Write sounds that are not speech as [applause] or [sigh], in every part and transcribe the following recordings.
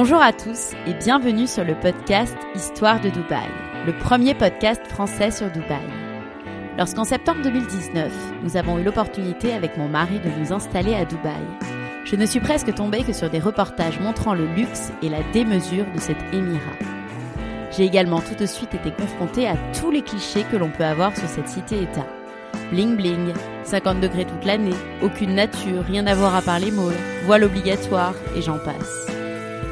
Bonjour à tous et bienvenue sur le podcast Histoire de Dubaï, le premier podcast français sur Dubaï. Lorsqu'en septembre 2019, nous avons eu l'opportunité avec mon mari de nous installer à Dubaï, je ne suis presque tombée que sur des reportages montrant le luxe et la démesure de cet émirat. J'ai également tout de suite été confrontée à tous les clichés que l'on peut avoir sur cette cité-État. Bling bling, 50 degrés toute l'année, aucune nature, rien à voir à part les malls, voile obligatoire et j'en passe.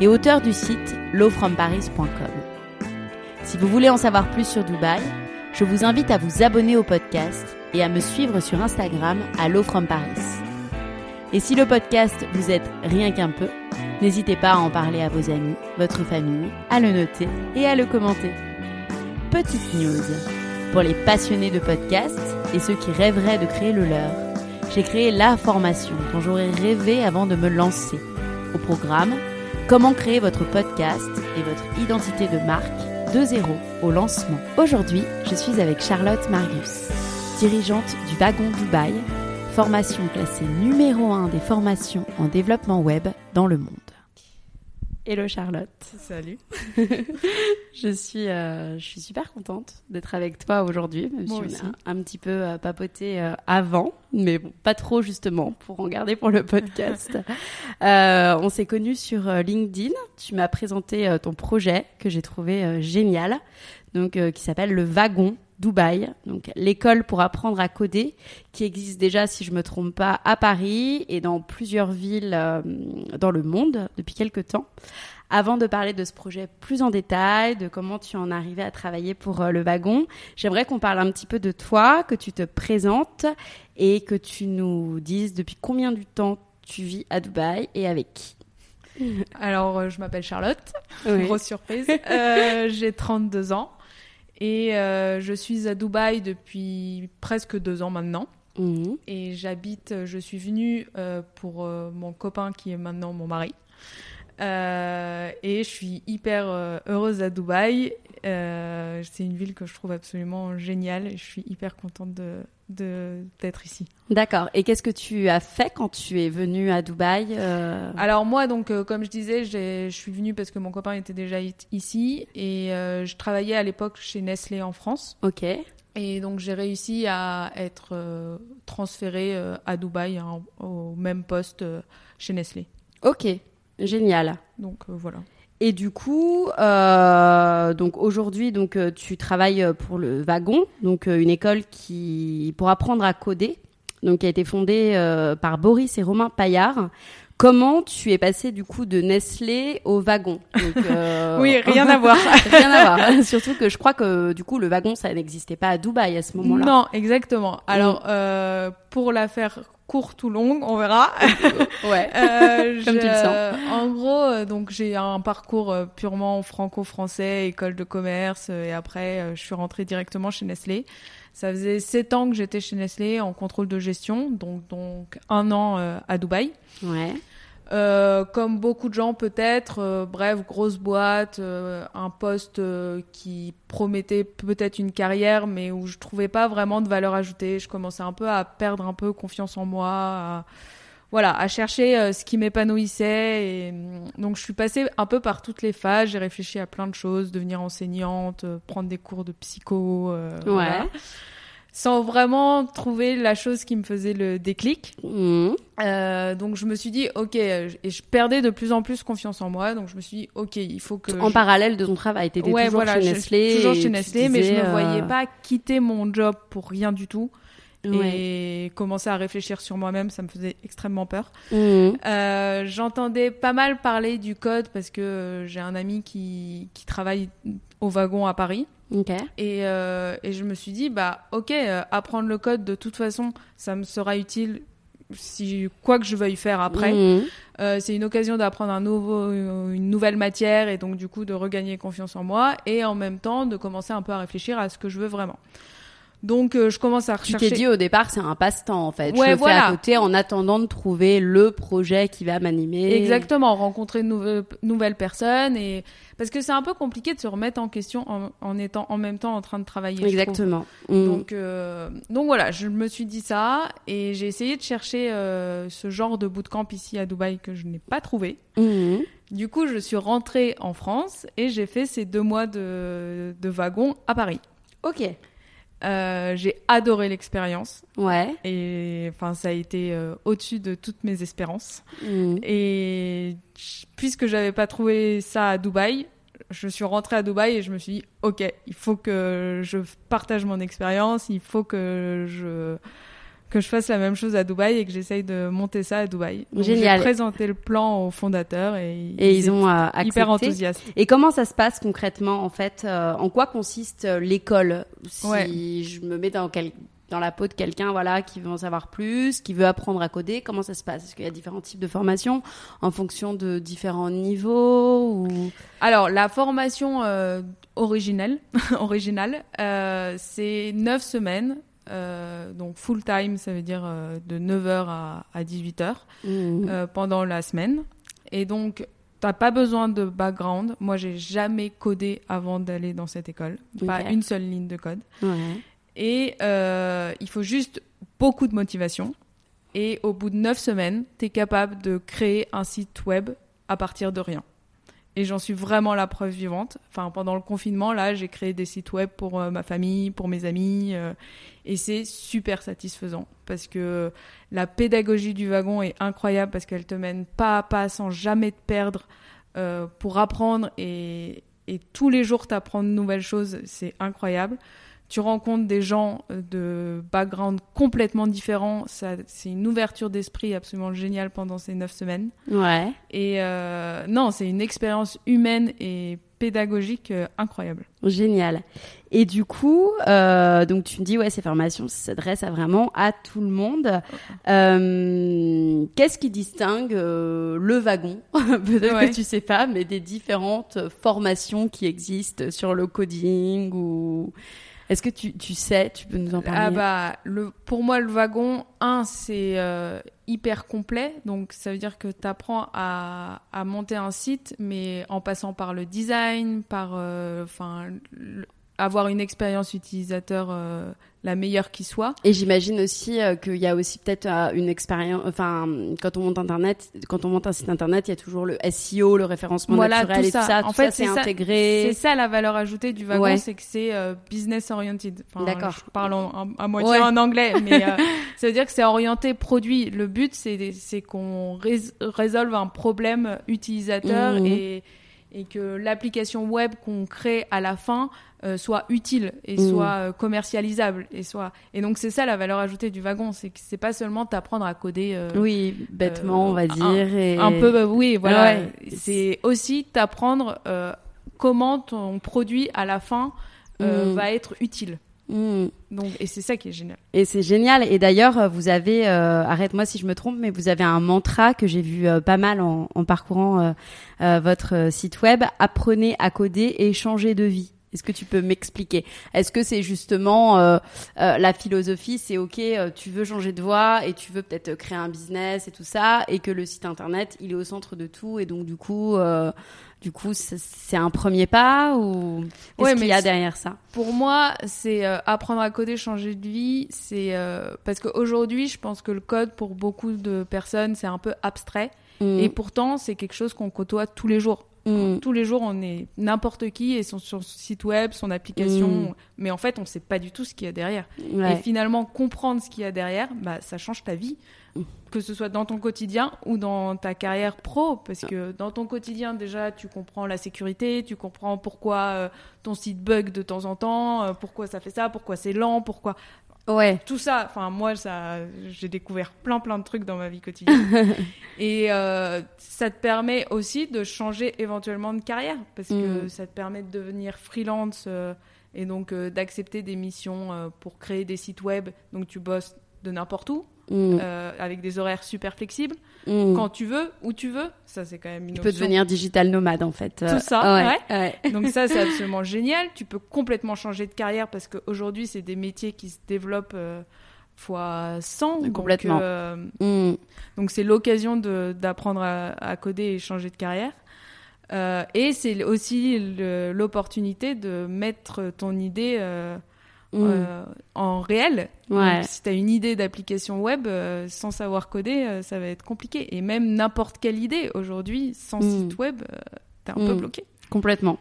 et auteur du site lowfromparis.com. Si vous voulez en savoir plus sur Dubaï, je vous invite à vous abonner au podcast et à me suivre sur Instagram à lowfromparis. Et si le podcast vous aide rien qu'un peu, n'hésitez pas à en parler à vos amis, votre famille, à le noter et à le commenter. Petite news. Pour les passionnés de podcasts et ceux qui rêveraient de créer le leur, j'ai créé la formation dont j'aurais rêvé avant de me lancer. Au programme, Comment créer votre podcast et votre identité de marque de zéro au lancement. Aujourd'hui, je suis avec Charlotte Marius, dirigeante du Wagon Dubaï, formation classée numéro 1 des formations en développement web dans le monde. Hello Charlotte. Salut. [laughs] je suis, euh, je suis super contente d'être avec toi aujourd'hui. Moi on aussi. a un petit peu euh, papoté euh, avant, mais bon, pas trop justement pour en garder pour le podcast. [laughs] Euh, on s'est connus sur LinkedIn. Tu m'as présenté ton projet que j'ai trouvé génial, donc qui s'appelle le Wagon Dubaï, donc l'école pour apprendre à coder, qui existe déjà, si je me trompe pas, à Paris et dans plusieurs villes euh, dans le monde depuis quelques temps. Avant de parler de ce projet plus en détail, de comment tu en arrivé à travailler pour euh, le wagon, j'aimerais qu'on parle un petit peu de toi, que tu te présentes et que tu nous dises depuis combien de temps tu vis à Dubaï et avec qui. [laughs] Alors, euh, je m'appelle Charlotte. Oui. Grosse surprise. Euh, J'ai 32 ans et euh, je suis à Dubaï depuis presque deux ans maintenant. Mhm. Et j'habite, je suis venue euh, pour euh, mon copain qui est maintenant mon mari. Euh, et je suis hyper euh, heureuse à Dubaï. Euh, c'est une ville que je trouve absolument géniale et je suis hyper contente de d'être ici. D'accord. Et qu'est-ce que tu as fait quand tu es venu à Dubaï euh, Alors moi, donc euh, comme je disais, je suis venue parce que mon copain était déjà i- ici et euh, je travaillais à l'époque chez Nestlé en France. Ok. Et donc j'ai réussi à être transférée à Dubaï hein, au même poste chez Nestlé. Ok. Génial. Donc euh, voilà. Et du coup, euh, donc aujourd'hui, donc euh, tu travailles pour le Wagon, donc une école qui pour apprendre à coder, donc qui a été fondée euh, par Boris et Romain Paillard. Comment tu es passé du coup de Nestlé au Wagon? Donc, euh, [laughs] Oui, rien à voir. [laughs] rien à voir. [laughs] Surtout que je crois que du coup le Wagon ça n'existait pas à Dubaï à ce moment-là. Non, exactement. Alors euh, pour la faire courte ou longue, on verra. [laughs] Ouais. Euh, [laughs] Comme tu le je- En gros, euh, donc j'ai un parcours euh, purement franco-français, école de commerce, euh, et après je suis rentrée directement chez Nestlé. Ça faisait sept ans que j'étais chez Nestlé en contrôle de gestion, donc donc un an euh, à Dubaï. Ouais. Euh, comme beaucoup de gens peut-être, euh, bref, grosse boîte, euh, un poste euh, qui promettait peut-être une carrière, mais où je trouvais pas vraiment de valeur ajoutée. Je commençais un peu à perdre un peu confiance en moi, à, voilà, à chercher euh, ce qui m'épanouissait. Et hum, donc je suis passée un peu par toutes les phases. J'ai réfléchi à plein de choses, devenir enseignante, prendre des cours de psycho, Ouais. Sans vraiment trouver la chose qui me faisait le déclic. Mhm. Euh, donc je me suis dit ok et je perdais de plus en plus confiance en moi donc je me suis dit ok il faut que En je- parallèle de ton travail, t'étais ouais toujours voilà chez Nestlé. toujours chez Nestlé mais je disais, me voyais euh, pas quitter mon job pour rien du tout ouais. et commencer à réfléchir sur moi-même ça me faisait extrêmement peur Mhm. euh, j'entendais pas mal parler du code parce que euh, j'ai un ami qui, qui travaille au wagon à Paris Et, euh, et je me suis dit, bah ok, euh, apprendre le code, de toute façon, ça me sera utile si quoi que je veuille faire après. Mhm. Euh, c'est une occasion d'apprendre un nouveau, une nouvelle matière et donc du coup de regagner confiance en moi et en même temps de commencer un peu à réfléchir à ce que je veux vraiment. Donc euh, je commence à Tu rechercher. t'es dit au départ, c'est un passe-temps en fait. je Ouais, le fais voilà. à côté en attendant de trouver le projet qui va m'animer. Exactement, rencontrer de nouvelles, nouvelles personnes et parce que c'est un peu compliqué de se remettre en question en, en étant en même temps en train de travailler. je. Exactement. Mhm. Donc, euh, donc voilà, je me suis dit ça et j'ai essayé de chercher euh, ce genre de bootcamp ici à Dubaï que je n'ai pas trouvé. Mhm. Du coup, je suis rentrée en France et j'ai fait ces deux mois de, de wagon à Paris. Ok. Euh, j'ai adoré l'expérience Ouais. et enfin ça a été euh, au-dessus de toutes mes espérances. Mhm. Et puisque j'avais pas trouvé ça à Dubaï, je suis rentrée à Dubaï et je me suis dit, ok, il faut que je partage mon expérience, il faut que je que je fasse la même chose à Dubaï et que j'essaye de monter ça à Dubaï. Donc, Génial. J'ai présenté le plan aux fondateurs et, Et ils ont euh, étaient hyper accepté. enthousiastes. Et comment ça se passe concrètement en fait euh, En quoi consiste euh, l'école? Si Ouais. je me mets dans quel dans la peau de quelqu'un voilà qui veut en savoir plus, qui veut apprendre à coder, comment ça se passe? Est-ce qu'il y a différents types de formations en fonction de différents niveaux ou? Alors, la formation euh, originelle, [laughs] originale, c'est 9 semaines. Euh, donc full time, ça veut dire euh, de 9h à, à 18h. Mhm. euh, pendant la semaine. Et donc, t'as pas besoin de background. Moi, j'ai jamais codé avant d'aller dans cette école. Pas une seule ligne de code. Ouais. Et il faut juste beaucoup de motivation. Et au bout de neuf semaines, t'es capable de créer un site web à partir de rien. Et j'en suis vraiment la preuve vivante. Pendant le confinement, là, j'ai créé des sites web pour euh, ma famille, pour mes amis. euh, et c'est super satisfaisant. Parce que la pédagogie du wagon est incroyable parce qu'elle te mène pas à pas sans jamais te perdre euh, pour apprendre. Et, tous les jours, t'apprends de nouvelles choses. C'est incroyable. Tu rencontres des gens euh, de background complètement différents. Ça, c'est une ouverture d'esprit absolument géniale pendant ces neuf semaines. Ouais. Et euh, non, c'est une expérience humaine et pédagogique euh, incroyable. Génial. Et du coup, euh, donc tu me dis ouais, ces formations s'adressent à vraiment à tout le monde. Euh, Qu'est-ce qui distingue euh, le wagon [laughs] Peut-être Ouais. que tu sais pas, mais des différentes formations qui existent sur le coding ou est-ce que tu, sais Tu peux nous en parler Ah bah, le, pour moi, le wagon, un, c'est euh, hyper complet. Donc, ça veut dire que tu apprends à, monter un site, mais en passant par le design, par euh, enfin, avoir une expérience utilisateur euh, la meilleure qui soit. Et j'imagine aussi euh, qu'il y a aussi peut-être euh, une expérience. Enfin, quand on monte internet, quand on monte un site internet, il y a toujours le SEO, le référencement Voilà, naturel tout et ça. tout ça. En tout fait, ça, c'est intégré. C'est ça la valeur ajoutée du wagon, Ouais. c'est que c'est euh, business oriented. Enfin, D'accord. Je parle en- en- à moitié Ouais. en anglais, mais [laughs] ça veut dire que c'est orienté produit. Le but, c'est qu'on rés- résolve un problème utilisateur Mhm. et, et que l'application web qu'on crée à la fin euh, soit utile et Mhm. soit euh, commercialisable et soit et donc c'est ça la valeur ajoutée du wagon, c'est que c'est pas seulement t'apprendre à coder. euh, Oui, bêtement, euh, on va un- dire. et... un peu, bah oui, voilà. Ouais. C'est aussi t'apprendre comment ton produit à la fin Mm. va être utile. Mm. Donc, et c'est ça qui est génial. Et c'est génial. Et d'ailleurs, euh, vous avez, euh, arrête-moi si je me trompe, mais vous avez un mantra que j'ai vu euh, pas mal en, en parcourant euh, votre site web. Apprenez à coder et changer de vie. Est-ce que tu peux m'expliquer? Est-ce que c'est justement euh, euh, la philosophie, c'est ok, euh, tu veux changer de voie et tu veux peut-être créer un business et tout ça, et que le site internet, il est au centre de tout, et donc du coup, du coup, c'est- un premier pas ou qu'est-ce Ouais, qu'il y a derrière ça? Pour moi, c'est apprendre à coder, changer de vie. C'est parce qu'aujourd'hui, je pense que le code pour beaucoup de personnes, c'est un peu abstrait. Mm. Et pourtant, c'est quelque chose qu'on côtoie tous les jours. Mm. Tous les jours, on est n'importe qui et son, son site web, son application. Mm. Mais en fait, on ne sait pas du tout ce qu'il y a derrière. Ouais. Et finalement, comprendre ce qu'il y a derrière, bah, ça change ta vie. Mm. Que ce soit dans ton quotidien ou dans ta carrière pro. Parce que dans ton quotidien, déjà, tu comprends la sécurité, tu comprends pourquoi euh, ton site bug de temps en temps, euh, pourquoi ça fait ça, pourquoi c'est lent, pourquoi. Ouais. Tout ça, enfin, moi, ça, j'ai découvert plein, plein de trucs dans ma vie quotidienne. [laughs] Et euh, ça te permet aussi de changer éventuellement de carrière. Parce que Mm. ça te permet de devenir freelance. euh, et donc euh, d'accepter des missions pour créer des sites web. Donc tu bosses de n'importe où, Mm. euh, avec des horaires super flexibles, Mm. quand tu veux, où tu veux. Ça, c'est quand même une Tu peux devenir digital nomade en fait. Tout ça, ouais. ouais. Donc ça, c'est [laughs] absolument génial. Tu peux complètement changer de carrière parce qu'aujourd'hui, c'est des métiers qui se développent euh, fois 100. donc, Complètement. euh, Mm. donc c'est l'occasion d'apprendre à, à coder et changer de carrière. Euh, et c'est aussi l'opportunité de mettre ton idée Mm. euh, en réel. Ouais. Donc, si tu as une idée d'application web, euh, sans savoir coder, euh, ça va être compliqué. Et même n'importe quelle idée, aujourd'hui, sans Mm. site web, euh, t'es un peu Mm. bloqué. Complètement.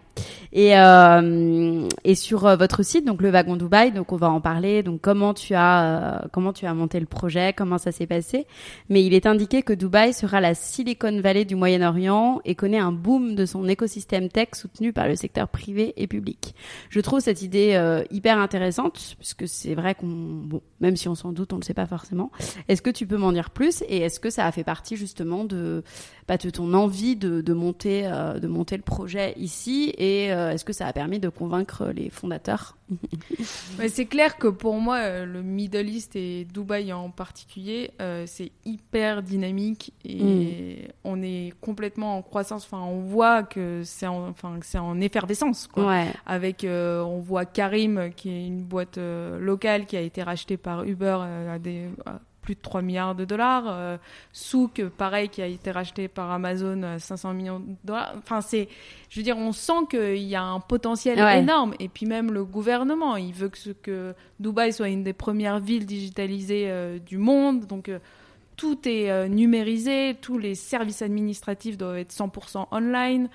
Et, euh, et sur euh, votre site, donc le wagon Dubaï, donc on va en parler. Donc comment tu as euh, comment tu as monté le projet, comment ça s'est passé. Mais il est indiqué que Dubaï sera la Silicon Valley du Moyen-Orient et connaît un boom de son écosystème tech soutenu par le secteur privé et public. Je trouve cette idée hyper intéressante puisque c'est vrai qu'on bon même si on s'en doute, on le sait pas forcément. Est-ce que tu peux m'en dire plus et est-ce que ça a fait partie justement de bah, de ton envie de, de monter de monter le projet ici euh, est-ce que ça a permis de convaincre les fondateurs [laughs] c'est clair que pour moi, euh, le Middle East et Dubaï en particulier, euh, c'est hyper dynamique et on est complètement en croissance. Enfin, on voit que c'est en, enfin, que c'est en effervescence. Quoi. Ouais. Avec, euh, on voit Karim, qui est une boîte locale qui a été rachetée par Uber à des plus de 3 milliards de dollars. Euh, Souk, pareil, qui a été racheté par Amazon à 500 millions de dollars. Enfin, c'est, je veux dire, on sent qu'il y a un potentiel Ouais. énorme. Et puis même le gouvernement, il veut que, ce- que Dubaï soit une des premières villes digitalisées euh, du monde. Donc, euh, tout est euh, numérisé, tous les services administratifs doivent être 100% online.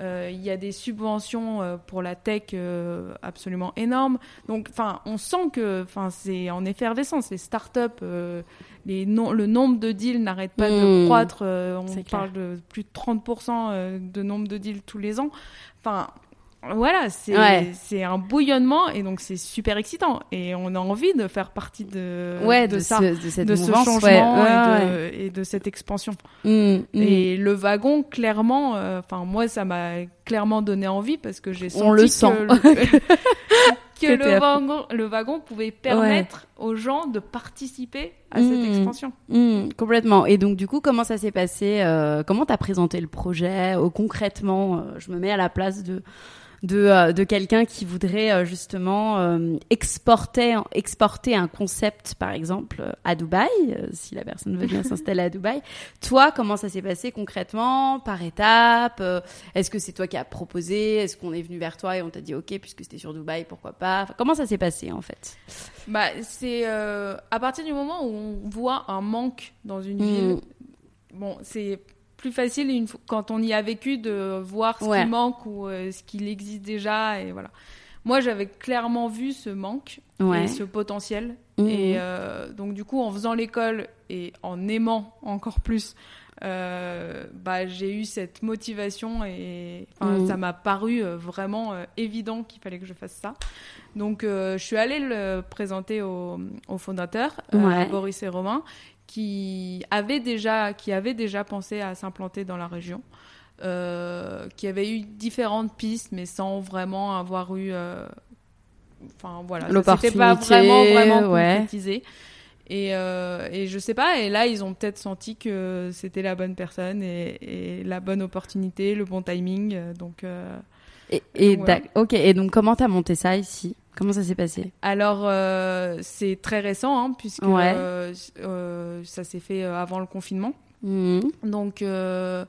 Euh, Il y a des subventions euh, pour la tech euh, absolument énormes. Donc, enfin, on sent que, enfin, c'est en effervescence. Les startups, les no- le nombre de deals n'arrête pas de Mm. croître. On clair. parle de plus de 30% euh, de nombre de deals tous les ans. Enfin, voilà, c'est Ouais. un bouillonnement et donc c'est super excitant. Et on a envie de faire partie de, ouais, de, de, ça, ce, de cette de ce changement ouais, et, de, ouais. et de cette expansion. Mm, mm. Et le wagon, clairement, euh, enfin moi, ça m'a clairement donné envie parce que j'ai senti On le que sent. le, [laughs] que wagon, le wagon pouvait permettre aux gens de participer à cette expansion. Mm, complètement. Et donc du coup, comment ça s'est passé euh, Comment t'as présenté le projet euh, concrètement euh, Je me mets à la place de de, euh, de quelqu'un qui voudrait euh, justement euh, exporter exporter un concept, par exemple, à Dubaï, si la personne veut bien [laughs] s'installer à Dubaï. Toi, comment ça s'est passé concrètement, par étapes Est-ce que c'est toi qui as proposé Est-ce qu'on est venu vers toi et on t'a dit OK puisque c'était sur Dubaï, pourquoi pas? Enfin, Comment ça s'est passé en fait? Bah, c'est euh, à partir du moment où on voit un manque dans une Mm. ville. Bon, c'est plus facile une quand on y a vécu de voir ce Ouais. qui manque ou euh, ce qu'il existe déjà et voilà. Moi, j'avais clairement vu ce manque Ouais. et ce potentiel. Mhm. Et euh, donc, du coup, en faisant l'école et en aimant encore plus, euh, bah, j'ai eu cette motivation et Mhm. ça m'a paru vraiment évident qu'il fallait que je fasse ça. Donc, euh, je suis allée le présenter aux au fondateurs, euh, Ouais. Boris et Romain, qui avaient déjà, qui avaient déjà pensé à s'implanter dans la région. euh, qui avaient eu différentes pistes, mais sans vraiment avoir eu euh, enfin voilà, s'était pas vraiment L'opportunité, vraiment ouais. concrétisé. Et, euh, et je sais pas, et là ils ont peut-être senti que c'était la bonne personne et, et la bonne opportunité, le bon timing. Donc, Et, Donc, ok. Et donc, comment t'as monté ça ici? Comment ça s'est passé? Alors, euh, c'est très récent, hein, puisque Ouais. euh, euh, ça s'est fait avant le confinement. Mhm. Donc, euh,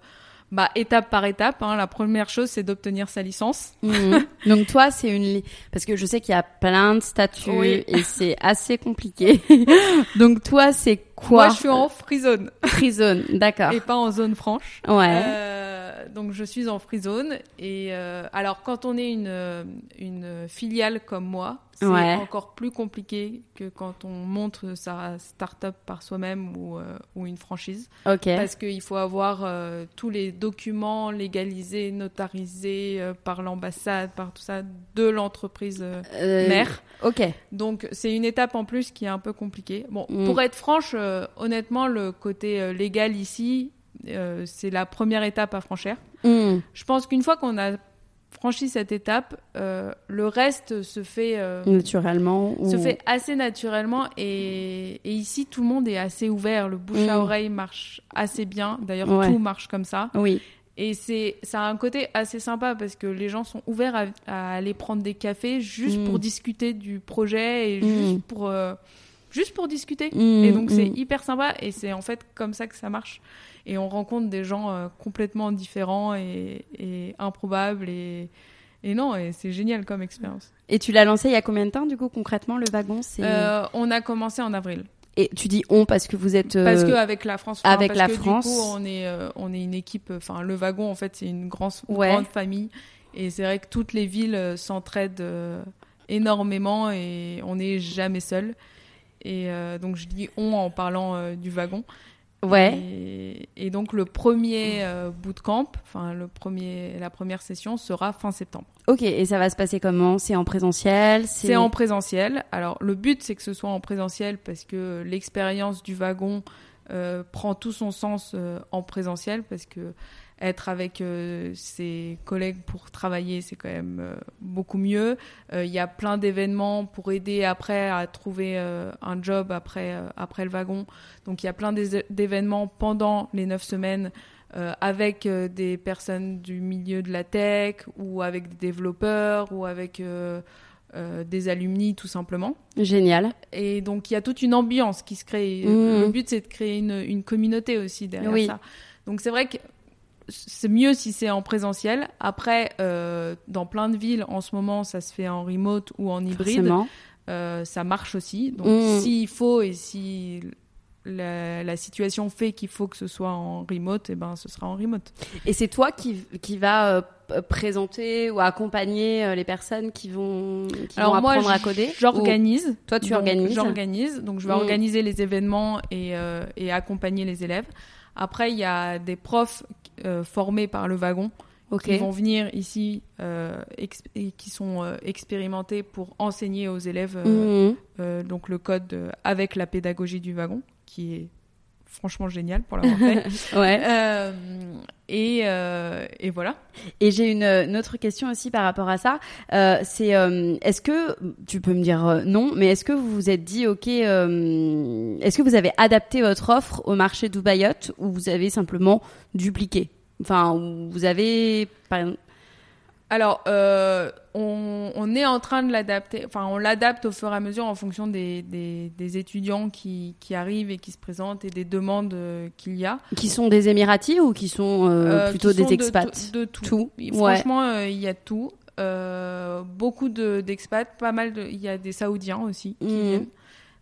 bah, étape par étape, hein, la première chose, c'est d'obtenir sa licence. Mhm. [laughs] Donc toi, c'est une li- parce que je sais qu'il y a plein de statuts Oui. et [laughs] c'est assez compliqué. [laughs] Donc toi, c'est quoi? Moi, je suis en free zone free zone, d'accord. et pas en zone franche. Ouais. Euh, donc, je suis en free zone. Et euh, alors, quand on est une, euh, une filiale comme moi, c'est Ouais. encore plus compliqué que quand on monte sa start-up par soi-même ou, ou une franchise. ok. Parce qu'il faut avoir tous les documents légalisés, notarisés par l'ambassade, par tout ça, de l'entreprise mère. Ok. Donc c'est une étape en plus qui est un peu compliquée. Bon, Mm. pour être franche, honnêtement, le côté légal ici, euh, c'est la première étape à franchir. Mhm. Je pense qu'une fois qu'on a franchi cette étape, euh, le reste se fait... euh, Naturellement. se ou- fait assez naturellement et, et ici tout le monde est assez ouvert, le bouche à Mm. oreille marche assez bien, d'ailleurs Ouais. tout marche comme ça Oui. et c'est ça a un côté assez sympa parce que les gens sont ouverts à, à aller prendre des cafés juste pour discuter du projet et juste pour juste pour discuter et donc c'est hyper sympa et c'est en fait comme ça que ça marche et on rencontre des gens euh, complètement différents et, et improbables et et non, et c'est génial comme expérience. Et tu l'as lancé il y a combien de temps du coup concrètement le wagon c'est Euh, on a commencé en avril. Et tu dis on parce que vous êtes. euh, Parce que avec la France, avec parce la que France. du coup, on est, euh, on est une équipe. Enfin, le wagon, en fait, c'est une grande, Ouais. grande famille, et c'est vrai que toutes les villes euh, s'entraident euh, énormément, et on n'est jamais seul. Et euh, donc, je dis on en parlant euh, du wagon. Ouais. Et, et donc, le premier euh, bootcamp, enfin, le premier, la première session sera fin septembre. Ok. Et ça va se passer comment? C'est en présentiel? C'est en présentiel. Alors, le but, c'est que ce soit en présentiel parce que l'expérience du wagon euh, prend tout son sens euh, en présentiel parce que être avec euh, ses collègues pour travailler, c'est quand même euh, beaucoup mieux. Euh, Il y a plein d'événements pour aider après à trouver un job après, après le wagon. Donc, il y a plein d'é- d'événements pendant les neuf semaines euh, avec euh, des personnes du milieu de la tech ou avec des développeurs ou avec euh, des alumni tout simplement. Génial. Et donc il y a toute une ambiance qui se crée. Mhm. Le but c'est de créer une, une communauté aussi derrière Oui. ça. Donc c'est vrai que c'est mieux si c'est en présentiel. Après, euh, dans plein de villes en ce moment, ça se fait en remote ou en hybride. Euh, ça marche aussi. Donc Mhm. s'il faut et si la, la situation fait qu'il faut que ce soit en remote, et ben ce sera en remote. Et c'est toi qui, qui va euh, présenter ou accompagner les personnes qui vont, qui vont Alors moi, apprendre à coder j'organise. Ou- Toi, tu Donc, organises? J'organise. Donc, je vais Mm. organiser les événements et, et accompagner les élèves. Après, il y a des profs euh, formés par le wagon qui vont venir ici euh, et qui sont euh, expérimentés pour enseigner aux élèves Mhm. donc le code avec la pédagogie du wagon, qui est franchement génial pour l'avoir fait. [laughs] Ouais. Euh, et, euh, et voilà. Et j'ai une, une autre question aussi par rapport à ça. Euh, c'est est-ce que tu peux me dire non, mais est-ce que vous vous êtes dit ok, est-ce que vous avez adapté votre offre au marché Dubaïot ou vous avez simplement dupliqué? Enfin, ou vous avez par exemple- Alors, euh, on, on est en train de l'adapter. Enfin, on l'adapte au fur et à mesure en fonction des, des, des étudiants qui, qui arrivent et qui se présentent et des demandes euh, qu'il y a. qui sont des Émiratis ou qui sont euh, plutôt qui sont des de expats? De, tout. Tout, Et ouais. Franchement, il y a tout. Beaucoup de- d'expats, pas mal de. Il y a des Saoudiens aussi qui Mhm.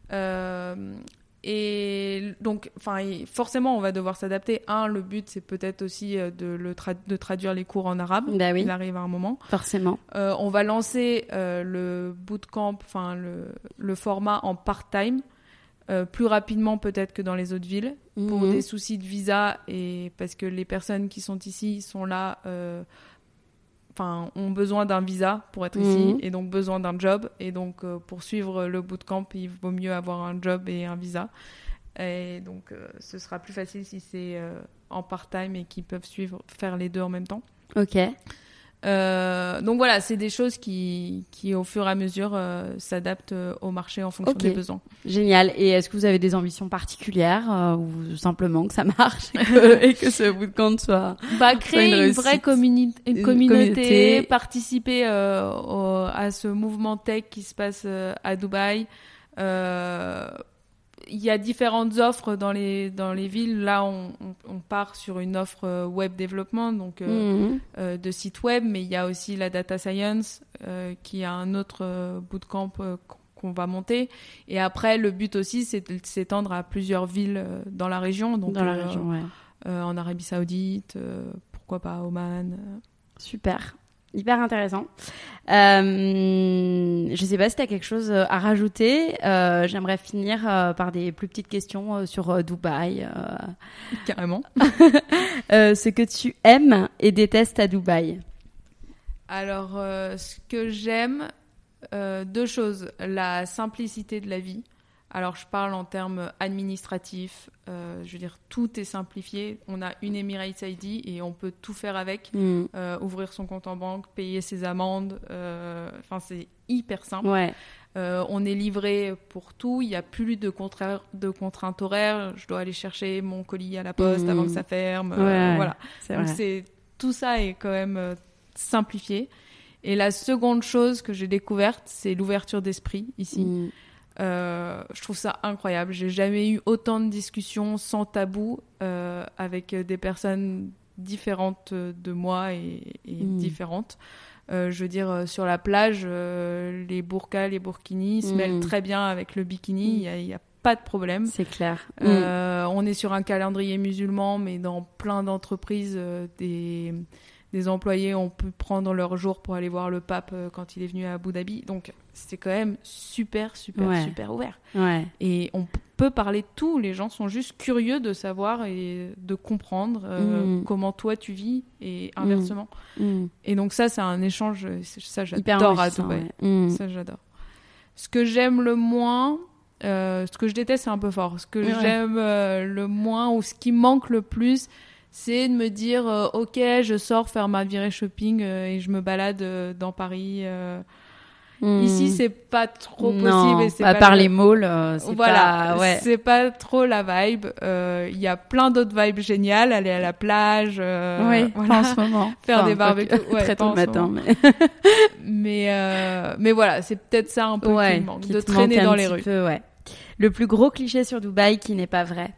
viennent. Et donc, enfin, forcément, on va devoir s'adapter. Un, le but, c'est peut-être aussi euh, de, le tra- de traduire les cours en arabe. Oui, Il arrive à un moment. forcément. Euh, on va lancer euh, le bootcamp, enfin le, le format en part-time, euh, plus rapidement peut-être que dans les autres villes, pour Mhm. des soucis de visa et parce que les personnes qui sont ici sont là, enfin ont besoin d'un visa pour être ici Mhm. et donc besoin d'un job et donc euh, pour suivre le bootcamp, il vaut mieux avoir un job et un visa. Et donc euh, ce sera plus facile si c'est euh, en part-time et qu'ils peuvent suivre, faire les deux en même temps. Ok. Euh, donc voilà, c'est des choses qui, qui au fur et à mesure euh, s'adaptent euh, au marché en fonction des besoins. Génial. Et est-ce que vous avez des ambitions particulières euh, ou simplement que ça marche et que, [laughs] et que ce bootcamp soit Bah, Soit créer une vraie communi- une Une communauté, communauté. participer euh, au- à ce mouvement tech qui se passe à Dubaï. Il y a différentes offres dans les, dans les villes. Là, on, on- on part sur une offre euh, web développement, donc euh, Mhm. euh, de site web, mais il y a aussi la data science euh, qui a un autre bootcamp qu'on va monter. Et après, le but aussi, c'est de s'étendre à plusieurs villes dans la région. Donc, dans la région ouais. en Arabie Saoudite, pourquoi pas Oman. Super. Hyper intéressant. Euh, je sais pas si tu as quelque chose à rajouter. Euh, J'aimerais finir euh, par des plus petites questions euh, sur euh, Dubaï. euh, Carrément. [laughs] euh, ce que tu aimes et détestes à Dubaï. Alors, euh, ce que j'aime, euh, deux choses. La simplicité de la vie. Alors, je parle en termes administratifs. euh, je veux dire, tout est simplifié. On a une Emirates ID et on peut tout faire avec. Mm. Euh, ouvrir son compte en banque, payer ses amendes. euh, Enfin, c'est hyper simple. Ouais. On est livré pour tout. Il n'y a plus de, contra- de contraintes horaires. Je dois aller chercher mon colis à la poste Mhm. avant que ça ferme. Ouais, voilà. Donc c'est tout ça est quand même simplifié. Et la seconde chose que j'ai découverte, c'est l'ouverture d'esprit ici. Mm. Euh, je trouve ça incroyable. J'ai jamais eu autant de discussions sans tabou euh, avec des personnes différentes de moi et, et Mm. différentes. Euh, je veux dire, sur la plage, les burkas, les burkinis se mêlent très bien avec le bikini. Il n'y a, pas de problème. C'est clair. On est sur un calendrier musulman, mais dans plein d'entreprises, des, des employés ont pu prendre leur jour pour aller voir le pape euh, quand il est venu à Abu Dhabi. Donc c'était quand même super, super, Ouais. super ouvert. Mm. Ouais. Et on peut parler de tout. Les gens sont juste curieux de savoir et de comprendre euh, Mm. comment toi tu vis et inversement. Mm. Et donc ça, c'est un échange. euh, c'est- Ça, j'adore à ouais. Mm. Ça, j'adore. Ce que j'aime le moins, euh, ce que je déteste, c'est un peu fort. Ce que j'aime euh, le moins ou ce qui manque le plus, c'est de me dire euh, Ok, je sors faire ma virée shopping euh, et je me balade euh, dans Paris. euh. Mm. Ici, c'est pas trop possible. non, et à pas part le- les malls, c'est voilà, pas... Ouais. c'est pas trop la vibe. Il y a plein d'autres vibes géniales, aller à la plage, oui, [laughs] voilà. en ce moment. [laughs] Faire Enfin, des barbecues, ouais, très tôt le matin. Mais... [laughs] mais mais voilà, c'est peut-être ça un peu ouais, qui manque, qui de traîner dans les rues. peu, ouais. Le plus gros cliché sur Dubaï qui n'est pas vrai.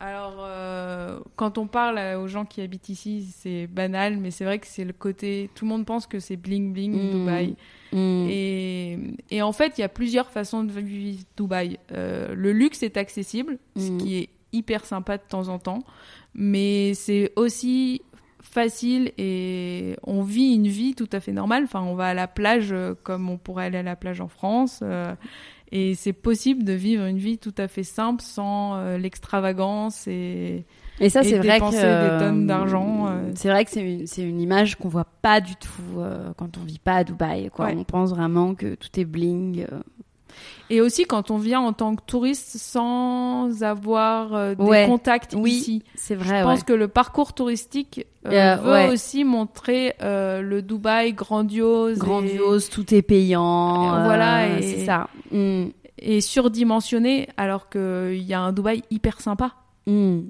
Alors, euh, quand on parle aux gens qui habitent ici, c'est banal, mais c'est vrai que c'est le côté. Tout le monde pense que c'est bling bling Mm. Dubaï. Mm. Et, et en fait, il y a plusieurs façons de vivre Dubaï. Euh, le luxe est accessible, ce Mm. qui est hyper sympa de temps en temps, mais c'est aussi facile et on vit une vie tout à fait normale. Enfin, on va à la plage euh, comme on pourrait aller à la plage en France. euh, et c'est possible de vivre une vie tout à fait simple sans euh, l'extravagance et, Et ça, et c'est vrai que dépenser des tonnes d'argent, euh. C'est vrai que c'est une, image qu'on voit pas du tout euh, quand on vit pas à Dubaï. Quoi. Ouais. On pense vraiment que tout est bling. Et aussi quand on vient en tant que touriste sans avoir euh, des Ouais. contacts Oui, ici. C'est Je vrai. pense ouais. que le parcours touristique euh, Euh, veut ouais. aussi montrer euh, le Dubaï grandiose, et- Grandiose, tout est payant. Euh, voilà, et- c'est ça. Mm. Et, surdimensionné, alors qu'il y a un Dubaï hyper sympa. Mm.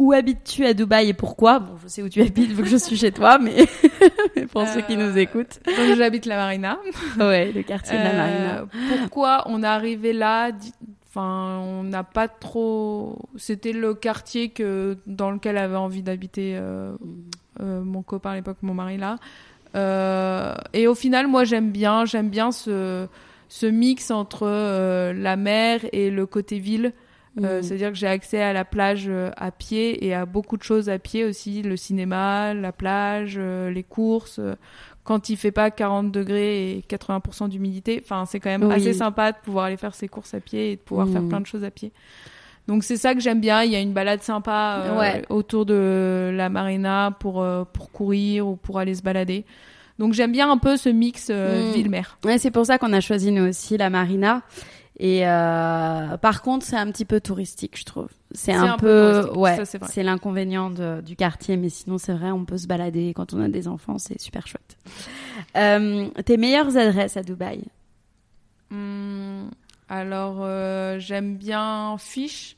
Où habites-tu à Dubaï et pourquoi? Bon, je sais où tu habites vu que je suis chez toi, [laughs] mais mais pour ceux qui Euh, nous écoutent. Donc j'habite la Marina. [laughs] Ouais, le quartier de la Marina. Euh, pourquoi on est arrivé là? Enfin, on n'a pas trop. C'était le quartier que dans lequel avait envie d'habiter euh, euh, mon copain à l'époque, mon mari là. Euh, et au final, moi, j'aime bien, j'aime bien ce ce mix entre la mer et le côté ville. Euh, Mm. C'est-à-dire que j'ai accès à la plage euh, à pied et à beaucoup de choses à pied aussi, le cinéma, la plage, euh, les courses. euh, Quand il fait pas 40 degrés et 80% d'humidité, enfin c'est quand même Oui. assez sympa de pouvoir aller faire ses courses à pied et de pouvoir faire plein de choses à pied. Donc c'est ça que j'aime bien. Il y a une balade sympa Ouais. autour de la marina pour pour courir ou pour aller se balader. Donc j'aime bien un peu ce mix Mm. ville-mer. Ouais, c'est pour ça qu'on a choisi nous aussi la Marina. Et euh, par contre, c'est un petit peu touristique, je trouve. C'est un, un peu ouais, c'est l'inconvénient du quartier, mais sinon c'est vrai, on peut se balader quand on a des enfants, c'est super chouette. Euh, tes meilleures adresses à Dubaï? Hum, alors, euh, j'aime bien Fish.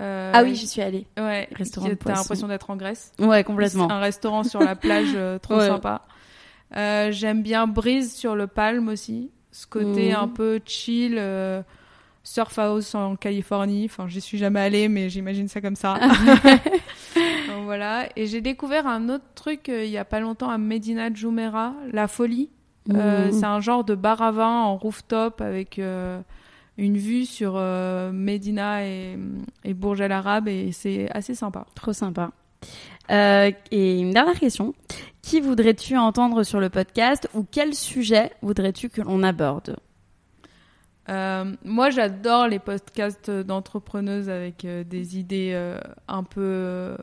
Ah oui, j'y suis allée. Ouais, Restaurant T'as l'impression d'être en Grèce. Ouais, complètement. Un restaurant sur la plage trop [laughs] Ouais. sympa. J'aime bien Brise sur le Palme aussi. Ce côté Mhm. un peu chill, euh, surf house en Californie. Enfin, j'y suis jamais allée, mais j'imagine ça comme ça. [laughs] Donc, voilà. Et j'ai découvert un autre truc euh, il y a pas longtemps à Medina Jumeirah, La Folie. Euh, Mhm. C'est un genre de bar à vin en rooftop avec euh, une vue sur euh, Medina et, et Bourj Al Arab et c'est assez sympa. Trop sympa. Euh, et une dernière question. Qui voudrais-tu entendre sur le podcast ou quel sujet voudrais-tu que l'on aborde Euh, moi, j'adore les podcasts d'entrepreneuses avec euh, des idées euh, un peu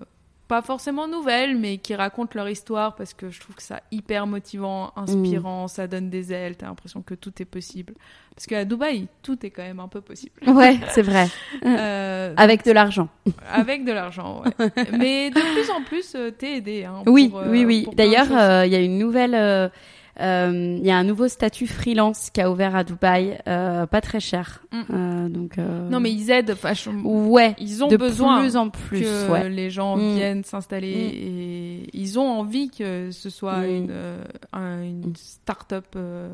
pas forcément nouvelles, mais qui racontent leur histoire parce que je trouve que ça hyper motivant, inspirant, ça donne des ailes. T'as l'impression que tout est possible. Parce qu'à Dubaï, tout est quand même un peu possible. [laughs] Ouais, c'est vrai. [laughs] Euh, Avec de l'argent. [laughs] avec de l'argent, ouais. mais de plus en plus, euh, t'es aidé. Hein, Oui, pour, euh, oui, oui. D'ailleurs, euh, il y a une nouvelle, il y a un nouveau statut freelance qui a ouvert à Dubaï, euh, pas très cher. Mm. Euh, donc. euh, non, mais ils aident. vachement. ouais, Ils ont de besoin plus en plus. que ouais. les gens Mm. viennent s'installer et ils ont envie que ce soit Mm. une, euh, un, une Mm. start-up, euh,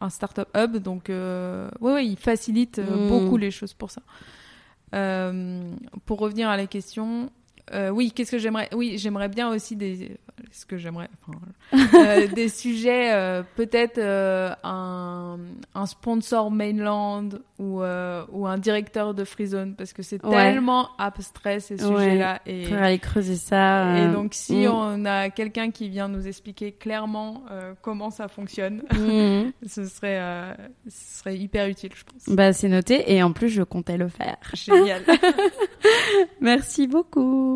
un start-up hub. Donc, euh, ouais, ouais, ils facilitent euh, Mm. beaucoup les choses pour ça. Euh, pour revenir à la question, euh, oui, qu'est-ce que j'aimerais Oui, j'aimerais bien aussi des, ce que j'aimerais, enfin, euh, [laughs] des sujets, euh, peut-être un, un sponsor mainland ou ou un directeur de free zone parce que c'est Ouais. tellement abstrait ces Ouais. sujets-là et aller creuser ça. et donc si mm. on a quelqu'un qui vient nous expliquer clairement comment ça fonctionne, Mhm. [laughs] ce serait ce serait hyper utile, je pense. Bah, c'est noté. Et en plus, je comptais le faire. Génial. [laughs] Merci beaucoup.